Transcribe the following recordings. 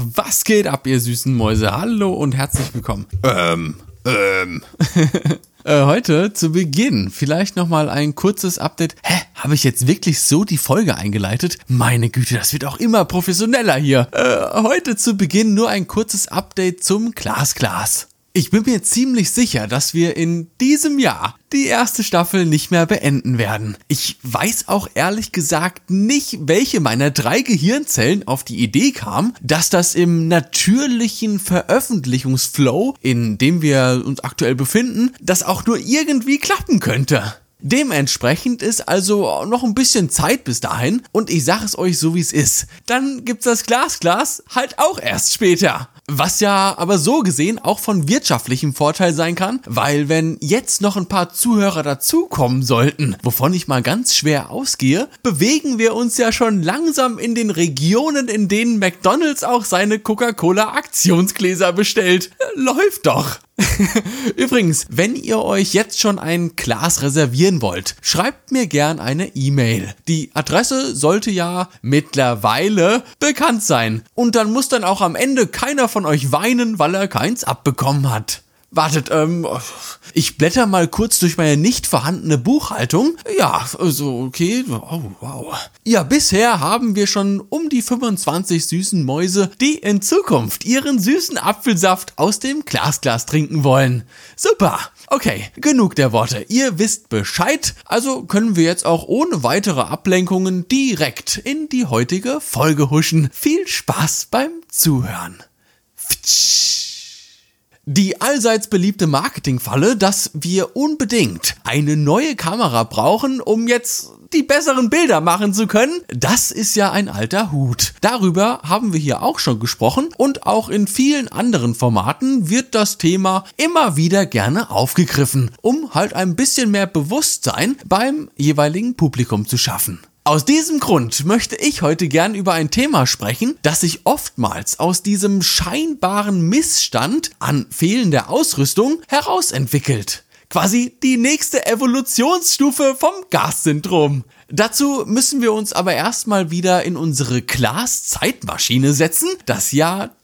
was geht ab, ihr süßen Mäuse? Hallo und herzlich willkommen. Ähm, ähm. äh, heute zu Beginn vielleicht nochmal ein kurzes Update. Hä? Habe ich jetzt wirklich so die Folge eingeleitet? Meine Güte, das wird auch immer professioneller hier. Äh, heute zu Beginn nur ein kurzes Update zum Glasglas. Ich bin mir ziemlich sicher, dass wir in diesem Jahr die erste Staffel nicht mehr beenden werden. Ich weiß auch ehrlich gesagt nicht, welche meiner drei Gehirnzellen auf die Idee kam, dass das im natürlichen Veröffentlichungsflow, in dem wir uns aktuell befinden, das auch nur irgendwie klappen könnte. Dementsprechend ist also noch ein bisschen Zeit bis dahin und ich sage es euch so wie es ist. Dann gibt's das Glasglas halt auch erst später. Was ja aber so gesehen auch von wirtschaftlichem Vorteil sein kann, weil wenn jetzt noch ein paar Zuhörer dazukommen sollten, wovon ich mal ganz schwer ausgehe, bewegen wir uns ja schon langsam in den Regionen, in denen McDonald's auch seine Coca-Cola Aktionsgläser bestellt. Läuft doch. Übrigens, wenn ihr euch jetzt schon ein Glas reservieren wollt, schreibt mir gern eine E-Mail. Die Adresse sollte ja mittlerweile bekannt sein. Und dann muss dann auch am Ende keiner von euch weinen, weil er keins abbekommen hat. Wartet, ähm, ich blätter mal kurz durch meine nicht vorhandene Buchhaltung. Ja, also okay. Oh, wow. Ja, bisher haben wir schon um die 25 süßen Mäuse, die in Zukunft ihren süßen Apfelsaft aus dem Glasglas trinken wollen. Super. Okay, genug der Worte. Ihr wisst Bescheid, also können wir jetzt auch ohne weitere Ablenkungen direkt in die heutige Folge huschen. Viel Spaß beim Zuhören. Pftsch. Die allseits beliebte Marketingfalle, dass wir unbedingt eine neue Kamera brauchen, um jetzt die besseren Bilder machen zu können, das ist ja ein alter Hut. Darüber haben wir hier auch schon gesprochen und auch in vielen anderen Formaten wird das Thema immer wieder gerne aufgegriffen, um halt ein bisschen mehr Bewusstsein beim jeweiligen Publikum zu schaffen. Aus diesem Grund möchte ich heute gern über ein Thema sprechen, das sich oftmals aus diesem scheinbaren Missstand an fehlender Ausrüstung herausentwickelt. Quasi die nächste Evolutionsstufe vom Gas-Syndrom. Dazu müssen wir uns aber erstmal wieder in unsere Glas-Zeitmaschine setzen, das Jahr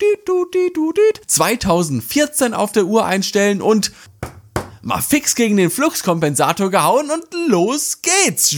2014 auf der Uhr einstellen und mal fix gegen den Fluxkompensator gehauen und los geht's.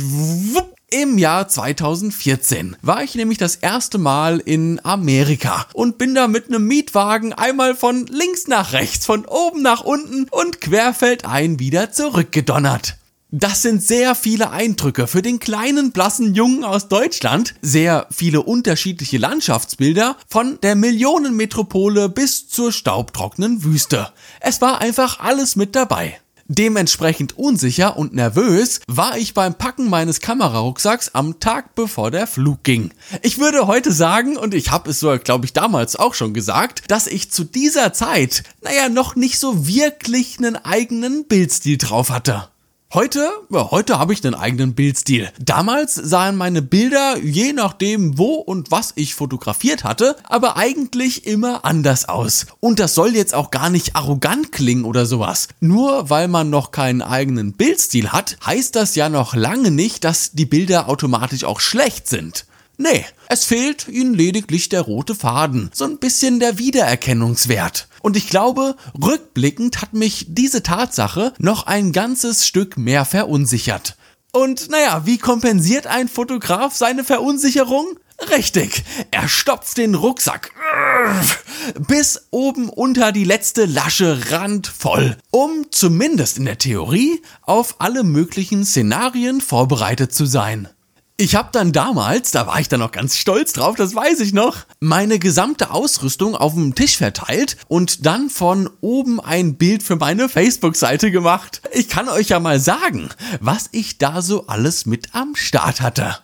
Im Jahr 2014 war ich nämlich das erste Mal in Amerika und bin da mit einem Mietwagen einmal von links nach rechts, von oben nach unten und querfeldein wieder zurückgedonnert. Das sind sehr viele Eindrücke für den kleinen blassen Jungen aus Deutschland, sehr viele unterschiedliche Landschaftsbilder von der Millionenmetropole bis zur staubtrockenen Wüste. Es war einfach alles mit dabei. Dementsprechend unsicher und nervös war ich beim Packen meines Kamerarucksacks am Tag bevor der Flug ging. Ich würde heute sagen, und ich habe es so, glaube ich, damals auch schon gesagt, dass ich zu dieser Zeit, naja, noch nicht so wirklich einen eigenen Bildstil drauf hatte. Heute, heute habe ich einen eigenen Bildstil. Damals sahen meine Bilder, je nachdem wo und was ich fotografiert hatte, aber eigentlich immer anders aus. Und das soll jetzt auch gar nicht arrogant klingen oder sowas. Nur weil man noch keinen eigenen Bildstil hat, heißt das ja noch lange nicht, dass die Bilder automatisch auch schlecht sind. Nee, es fehlt ihnen lediglich der rote Faden, so ein bisschen der Wiedererkennungswert. Und ich glaube, rückblickend hat mich diese Tatsache noch ein ganzes Stück mehr verunsichert. Und naja, wie kompensiert ein Fotograf seine Verunsicherung? Richtig, er stopft den Rucksack bis oben unter die letzte Lasche randvoll, um zumindest in der Theorie auf alle möglichen Szenarien vorbereitet zu sein. Ich habe dann damals, da war ich dann noch ganz stolz drauf, das weiß ich noch, meine gesamte Ausrüstung auf dem Tisch verteilt und dann von oben ein Bild für meine Facebook-Seite gemacht. Ich kann euch ja mal sagen, was ich da so alles mit am Start hatte.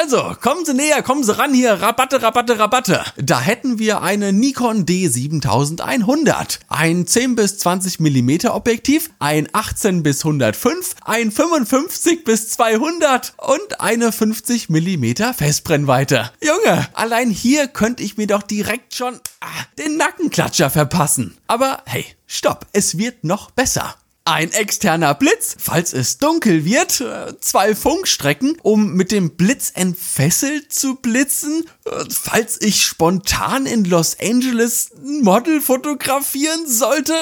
Also, kommen Sie näher, kommen Sie ran hier, Rabatte, Rabatte, Rabatte. Da hätten wir eine Nikon D7100, ein 10 bis 20 mm Objektiv, ein 18 bis 105, ein 55 bis 200 und eine 50 mm Festbrennweite. Junge, allein hier könnte ich mir doch direkt schon ah, den Nackenklatscher verpassen. Aber hey, stopp, es wird noch besser. Ein externer Blitz, falls es dunkel wird, äh, zwei Funkstrecken, um mit dem Blitz entfesselt zu blitzen, äh, falls ich spontan in Los Angeles ein Model fotografieren sollte,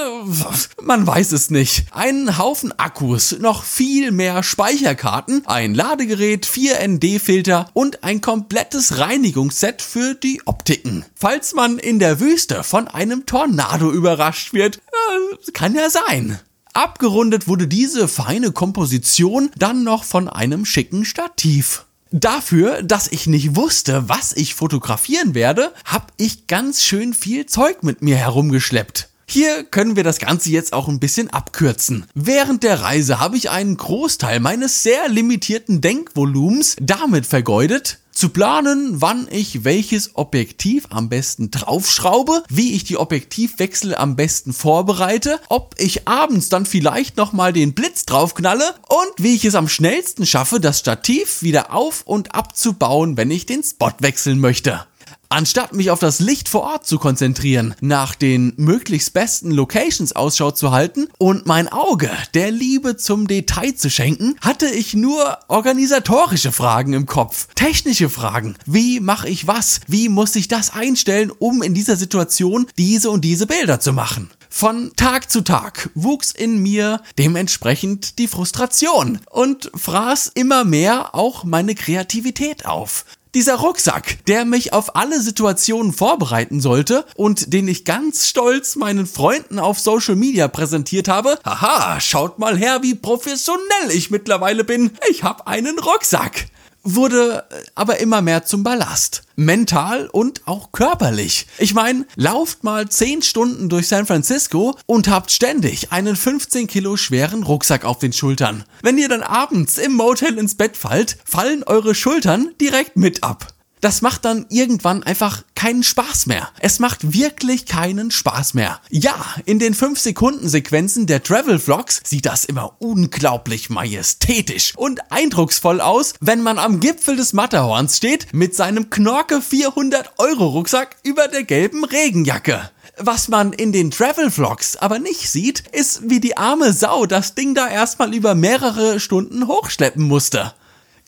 man weiß es nicht. Einen Haufen Akkus, noch viel mehr Speicherkarten, ein Ladegerät, vier ND-Filter und ein komplettes Reinigungsset für die Optiken. Falls man in der Wüste von einem Tornado überrascht wird, äh, kann ja sein. Abgerundet wurde diese feine Komposition dann noch von einem schicken Stativ. Dafür, dass ich nicht wusste, was ich fotografieren werde, habe ich ganz schön viel Zeug mit mir herumgeschleppt. Hier können wir das Ganze jetzt auch ein bisschen abkürzen. Während der Reise habe ich einen Großteil meines sehr limitierten Denkvolumens damit vergeudet, zu planen, wann ich welches Objektiv am besten draufschraube, wie ich die Objektivwechsel am besten vorbereite, ob ich abends dann vielleicht nochmal den Blitz draufknalle und wie ich es am schnellsten schaffe, das Stativ wieder auf und abzubauen, wenn ich den Spot wechseln möchte. Anstatt mich auf das Licht vor Ort zu konzentrieren, nach den möglichst besten Locations Ausschau zu halten und mein Auge der Liebe zum Detail zu schenken, hatte ich nur organisatorische Fragen im Kopf, technische Fragen. Wie mache ich was? Wie muss ich das einstellen, um in dieser Situation diese und diese Bilder zu machen? Von Tag zu Tag wuchs in mir dementsprechend die Frustration und fraß immer mehr auch meine Kreativität auf. Dieser Rucksack, der mich auf alle Situationen vorbereiten sollte und den ich ganz stolz meinen Freunden auf Social Media präsentiert habe. Haha, schaut mal her, wie professionell ich mittlerweile bin. Ich habe einen Rucksack wurde äh, aber immer mehr zum Ballast. Mental und auch körperlich. Ich meine, lauft mal 10 Stunden durch San Francisco und habt ständig einen 15 Kilo schweren Rucksack auf den Schultern. Wenn ihr dann abends im Motel ins Bett fallt, fallen eure Schultern direkt mit ab das macht dann irgendwann einfach keinen Spaß mehr. Es macht wirklich keinen Spaß mehr. Ja, in den 5-Sekunden-Sequenzen der Travel-Vlogs sieht das immer unglaublich majestätisch und eindrucksvoll aus, wenn man am Gipfel des Matterhorns steht mit seinem Knorke 400 Euro Rucksack über der gelben Regenjacke. Was man in den Travel-Vlogs aber nicht sieht, ist, wie die arme Sau das Ding da erstmal über mehrere Stunden hochschleppen musste.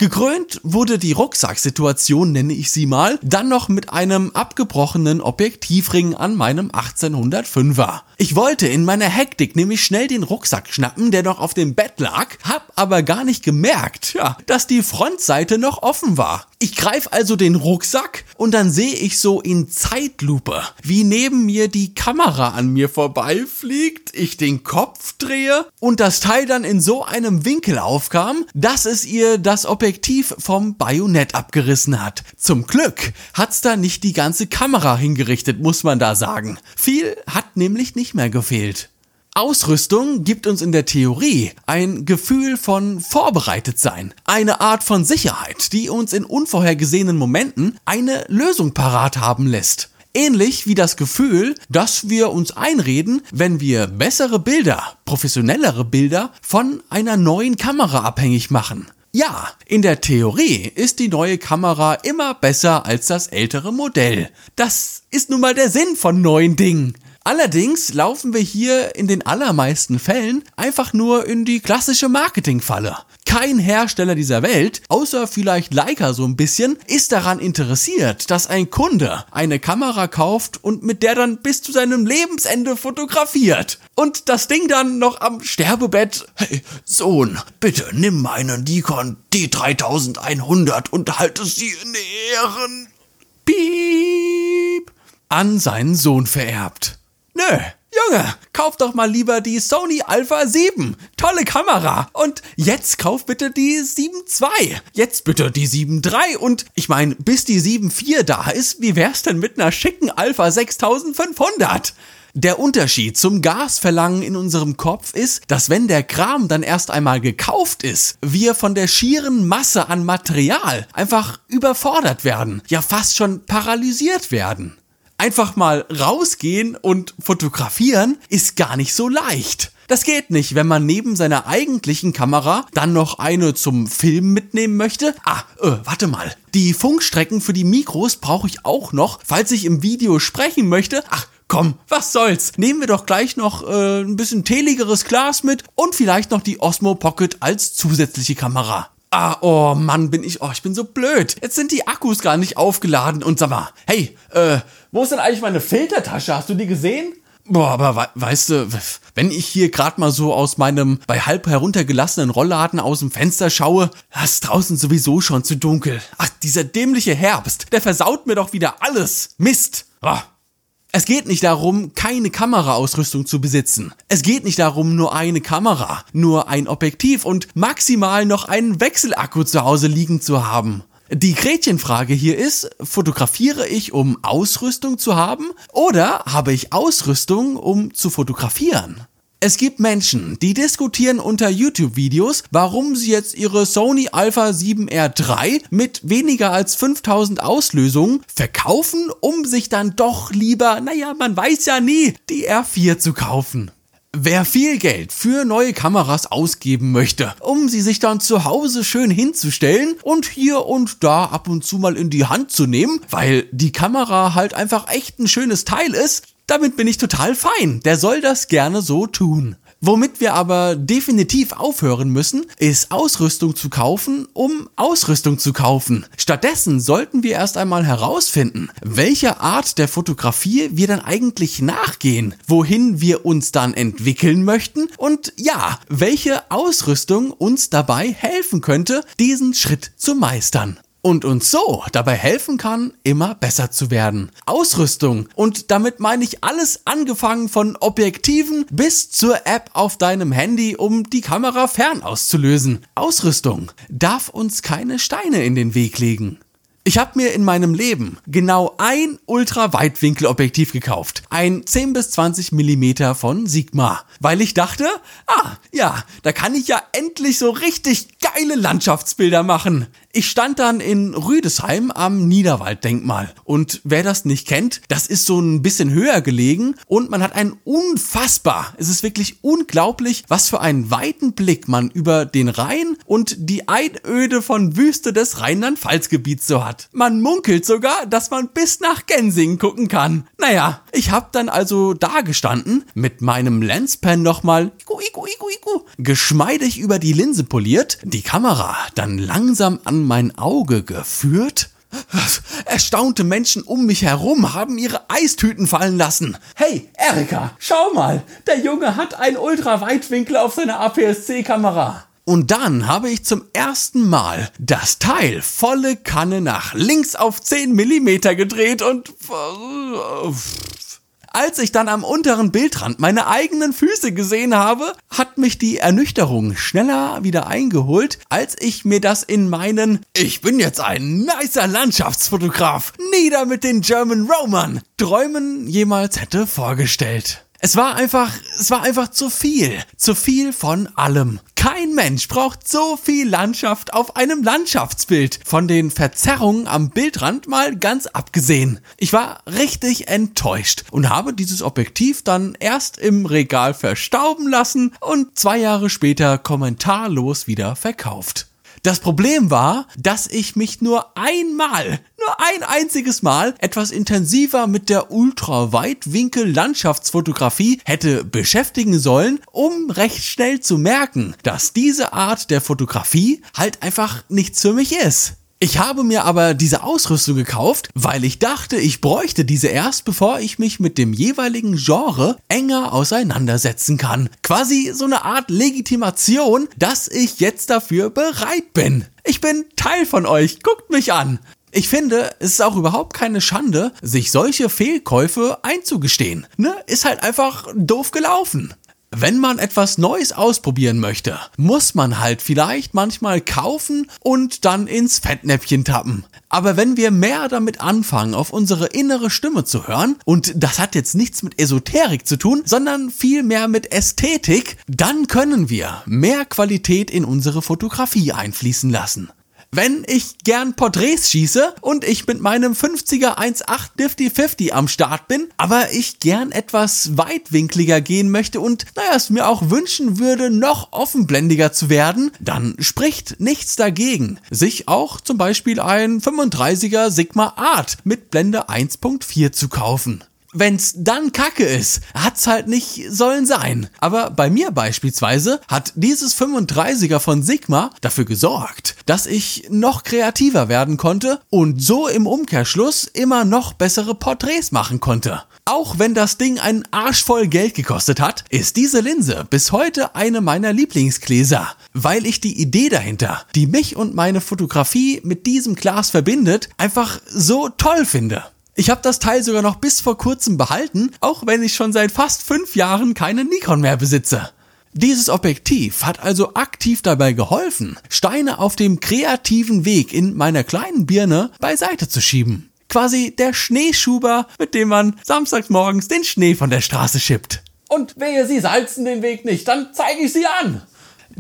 Gekrönt wurde die Rucksacksituation, nenne ich sie mal, dann noch mit einem abgebrochenen Objektivring an meinem 1805er. Ich wollte in meiner Hektik nämlich schnell den Rucksack schnappen, der noch auf dem Bett lag, hab aber gar nicht gemerkt, ja, dass die Frontseite noch offen war. Ich greife also den Rucksack und dann sehe ich so in Zeitlupe, wie neben mir die Kamera an mir vorbeifliegt, ich den Kopf drehe und das Teil dann in so einem Winkel aufkam, dass es ihr das Objektiv vom Bajonett abgerissen hat. Zum Glück hat's da nicht die ganze Kamera hingerichtet, muss man da sagen. Viel hat nämlich nicht mehr gefehlt. Ausrüstung gibt uns in der Theorie ein Gefühl von vorbereitet sein, eine Art von Sicherheit, die uns in unvorhergesehenen Momenten eine Lösung parat haben lässt. Ähnlich wie das Gefühl, dass wir uns einreden, wenn wir bessere Bilder, professionellere Bilder von einer neuen Kamera abhängig machen. Ja, in der Theorie ist die neue Kamera immer besser als das ältere Modell. Das ist nun mal der Sinn von neuen Dingen. Allerdings laufen wir hier in den allermeisten Fällen einfach nur in die klassische Marketingfalle. Kein Hersteller dieser Welt, außer vielleicht Leica so ein bisschen, ist daran interessiert, dass ein Kunde eine Kamera kauft und mit der dann bis zu seinem Lebensende fotografiert. Und das Ding dann noch am Sterbebett. Hey, Sohn, bitte nimm meinen Nikon D3100 und halte sie in Ehren. Piep. An seinen Sohn vererbt. Nö, Junge, kauf doch mal lieber die Sony Alpha 7. Tolle Kamera. Und jetzt kauf bitte die 7.2. Jetzt bitte die 7.3. Und ich meine, bis die 7.4 da ist, wie wär's denn mit einer schicken Alpha 6500? Der Unterschied zum Gasverlangen in unserem Kopf ist, dass wenn der Kram dann erst einmal gekauft ist, wir von der schieren Masse an Material einfach überfordert werden, ja fast schon paralysiert werden einfach mal rausgehen und fotografieren ist gar nicht so leicht. Das geht nicht, wenn man neben seiner eigentlichen Kamera dann noch eine zum Filmen mitnehmen möchte. Ah, äh, warte mal. Die Funkstrecken für die Mikros brauche ich auch noch, falls ich im Video sprechen möchte. Ach, komm, was soll's? Nehmen wir doch gleich noch äh, ein bisschen teligeres Glas mit und vielleicht noch die Osmo Pocket als zusätzliche Kamera. Ah, oh Mann, bin ich, oh, ich bin so blöd. Jetzt sind die Akkus gar nicht aufgeladen und sag mal, hey, äh, wo ist denn eigentlich meine Filtertasche? Hast du die gesehen? Boah, aber we weißt du, wenn ich hier gerade mal so aus meinem bei halb heruntergelassenen Rollladen aus dem Fenster schaue, ist draußen sowieso schon zu dunkel. Ach, dieser dämliche Herbst, der versaut mir doch wieder alles. Mist. Oh. Es geht nicht darum, keine Kameraausrüstung zu besitzen. Es geht nicht darum, nur eine Kamera, nur ein Objektiv und maximal noch einen Wechselakku zu Hause liegen zu haben. Die Gretchenfrage hier ist, fotografiere ich, um Ausrüstung zu haben oder habe ich Ausrüstung, um zu fotografieren? Es gibt Menschen, die diskutieren unter YouTube-Videos, warum sie jetzt ihre Sony Alpha 7R3 mit weniger als 5000 Auslösungen verkaufen, um sich dann doch lieber, naja, man weiß ja nie, die R4 zu kaufen. Wer viel Geld für neue Kameras ausgeben möchte, um sie sich dann zu Hause schön hinzustellen und hier und da ab und zu mal in die Hand zu nehmen, weil die Kamera halt einfach echt ein schönes Teil ist, damit bin ich total fein. Der soll das gerne so tun. Womit wir aber definitiv aufhören müssen, ist Ausrüstung zu kaufen, um Ausrüstung zu kaufen. Stattdessen sollten wir erst einmal herausfinden, welche Art der Fotografie wir dann eigentlich nachgehen, wohin wir uns dann entwickeln möchten und ja, welche Ausrüstung uns dabei helfen könnte, diesen Schritt zu meistern und uns so dabei helfen kann, immer besser zu werden. Ausrüstung und damit meine ich alles angefangen von Objektiven bis zur App auf deinem Handy, um die Kamera fern auszulösen. Ausrüstung darf uns keine Steine in den Weg legen. Ich habe mir in meinem Leben genau ein Ultra-Weitwinkelobjektiv gekauft. Ein 10 bis 20 Millimeter von Sigma. Weil ich dachte, ah, ja, da kann ich ja endlich so richtig geile Landschaftsbilder machen. Ich stand dann in Rüdesheim am Niederwalddenkmal. Und wer das nicht kennt, das ist so ein bisschen höher gelegen und man hat einen unfassbar, es ist wirklich unglaublich, was für einen weiten Blick man über den Rhein und die Einöde von Wüste des Rheinland-Pfalz-Gebiets so hat. Man munkelt sogar, dass man bis nach Gensingen gucken kann. Naja, ich hab dann also da gestanden, mit meinem Lenspen nochmal geschmeidig über die Linse poliert, die Kamera dann langsam an mein Auge geführt? Erstaunte Menschen um mich herum haben ihre Eistüten fallen lassen. Hey, Erika, schau mal, der Junge hat einen Ultraweitwinkel auf seiner APS-C-Kamera. Und dann habe ich zum ersten Mal das Teil volle Kanne nach links auf 10 mm gedreht und als ich dann am unteren Bildrand meine eigenen Füße gesehen habe, hat mich die Ernüchterung schneller wieder eingeholt, als ich mir das in meinen Ich bin jetzt ein nicer Landschaftsfotograf, nieder mit den German Roman Träumen jemals hätte vorgestellt. Es war einfach, es war einfach zu viel. Zu viel von allem. Kein Mensch braucht so viel Landschaft auf einem Landschaftsbild. Von den Verzerrungen am Bildrand mal ganz abgesehen. Ich war richtig enttäuscht und habe dieses Objektiv dann erst im Regal verstauben lassen und zwei Jahre später kommentarlos wieder verkauft. Das Problem war, dass ich mich nur einmal, nur ein einziges Mal etwas intensiver mit der Ultraweitwinkel-Landschaftsfotografie hätte beschäftigen sollen, um recht schnell zu merken, dass diese Art der Fotografie halt einfach nichts für mich ist. Ich habe mir aber diese Ausrüstung gekauft, weil ich dachte, ich bräuchte diese erst, bevor ich mich mit dem jeweiligen Genre enger auseinandersetzen kann. Quasi so eine Art Legitimation, dass ich jetzt dafür bereit bin. Ich bin Teil von euch, guckt mich an. Ich finde, es ist auch überhaupt keine Schande, sich solche Fehlkäufe einzugestehen. Ne? Ist halt einfach doof gelaufen. Wenn man etwas Neues ausprobieren möchte, muss man halt vielleicht manchmal kaufen und dann ins Fettnäpfchen tappen. Aber wenn wir mehr damit anfangen, auf unsere innere Stimme zu hören, und das hat jetzt nichts mit Esoterik zu tun, sondern viel mehr mit Ästhetik, dann können wir mehr Qualität in unsere Fotografie einfließen lassen. Wenn ich gern Porträts schieße und ich mit meinem 50er 1.8 Nifty 50 am Start bin, aber ich gern etwas weitwinkliger gehen möchte und naja, es mir auch wünschen würde, noch offenblendiger zu werden, dann spricht nichts dagegen, sich auch zum Beispiel ein 35er Sigma Art mit Blende 1.4 zu kaufen. Wenn's dann Kacke ist, hat's halt nicht sollen sein. Aber bei mir beispielsweise hat dieses 35er von Sigma dafür gesorgt, dass ich noch kreativer werden konnte und so im Umkehrschluss immer noch bessere Porträts machen konnte. Auch wenn das Ding einen Arsch voll Geld gekostet hat, ist diese Linse bis heute eine meiner Lieblingsgläser, weil ich die Idee dahinter, die mich und meine Fotografie mit diesem Glas verbindet, einfach so toll finde. Ich habe das Teil sogar noch bis vor kurzem behalten, auch wenn ich schon seit fast fünf Jahren keine Nikon mehr besitze. Dieses Objektiv hat also aktiv dabei geholfen, Steine auf dem kreativen Weg in meiner kleinen Birne beiseite zu schieben. Quasi der Schneeschuber, mit dem man samstags morgens den Schnee von der Straße schippt. Und wehe, Sie salzen den Weg nicht, dann zeige ich Sie an.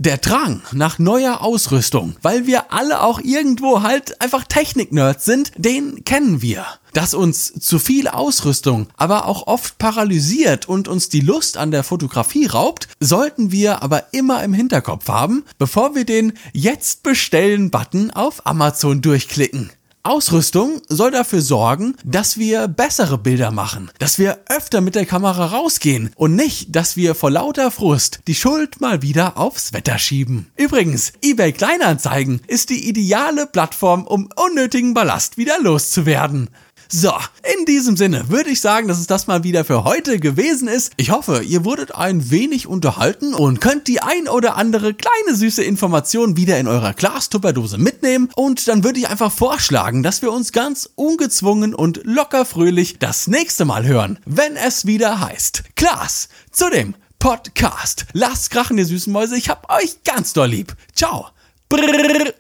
Der Drang nach neuer Ausrüstung, weil wir alle auch irgendwo halt einfach Technik-Nerds sind, den kennen wir. Dass uns zu viel Ausrüstung aber auch oft paralysiert und uns die Lust an der Fotografie raubt, sollten wir aber immer im Hinterkopf haben, bevor wir den Jetzt bestellen Button auf Amazon durchklicken. Ausrüstung soll dafür sorgen, dass wir bessere Bilder machen, dass wir öfter mit der Kamera rausgehen und nicht, dass wir vor lauter Frust die Schuld mal wieder aufs Wetter schieben. Übrigens, eBay Kleinanzeigen ist die ideale Plattform, um unnötigen Ballast wieder loszuwerden. So, in diesem Sinne würde ich sagen, dass es das mal wieder für heute gewesen ist. Ich hoffe, ihr wurdet ein wenig unterhalten und könnt die ein oder andere kleine süße Information wieder in eurer Glastupperdose mitnehmen. Und dann würde ich einfach vorschlagen, dass wir uns ganz ungezwungen und locker fröhlich das nächste Mal hören, wenn es wieder heißt Klaas zu dem Podcast. Lasst krachen, ihr süßen Mäuse. Ich hab euch ganz doll lieb. Ciao. Brrr.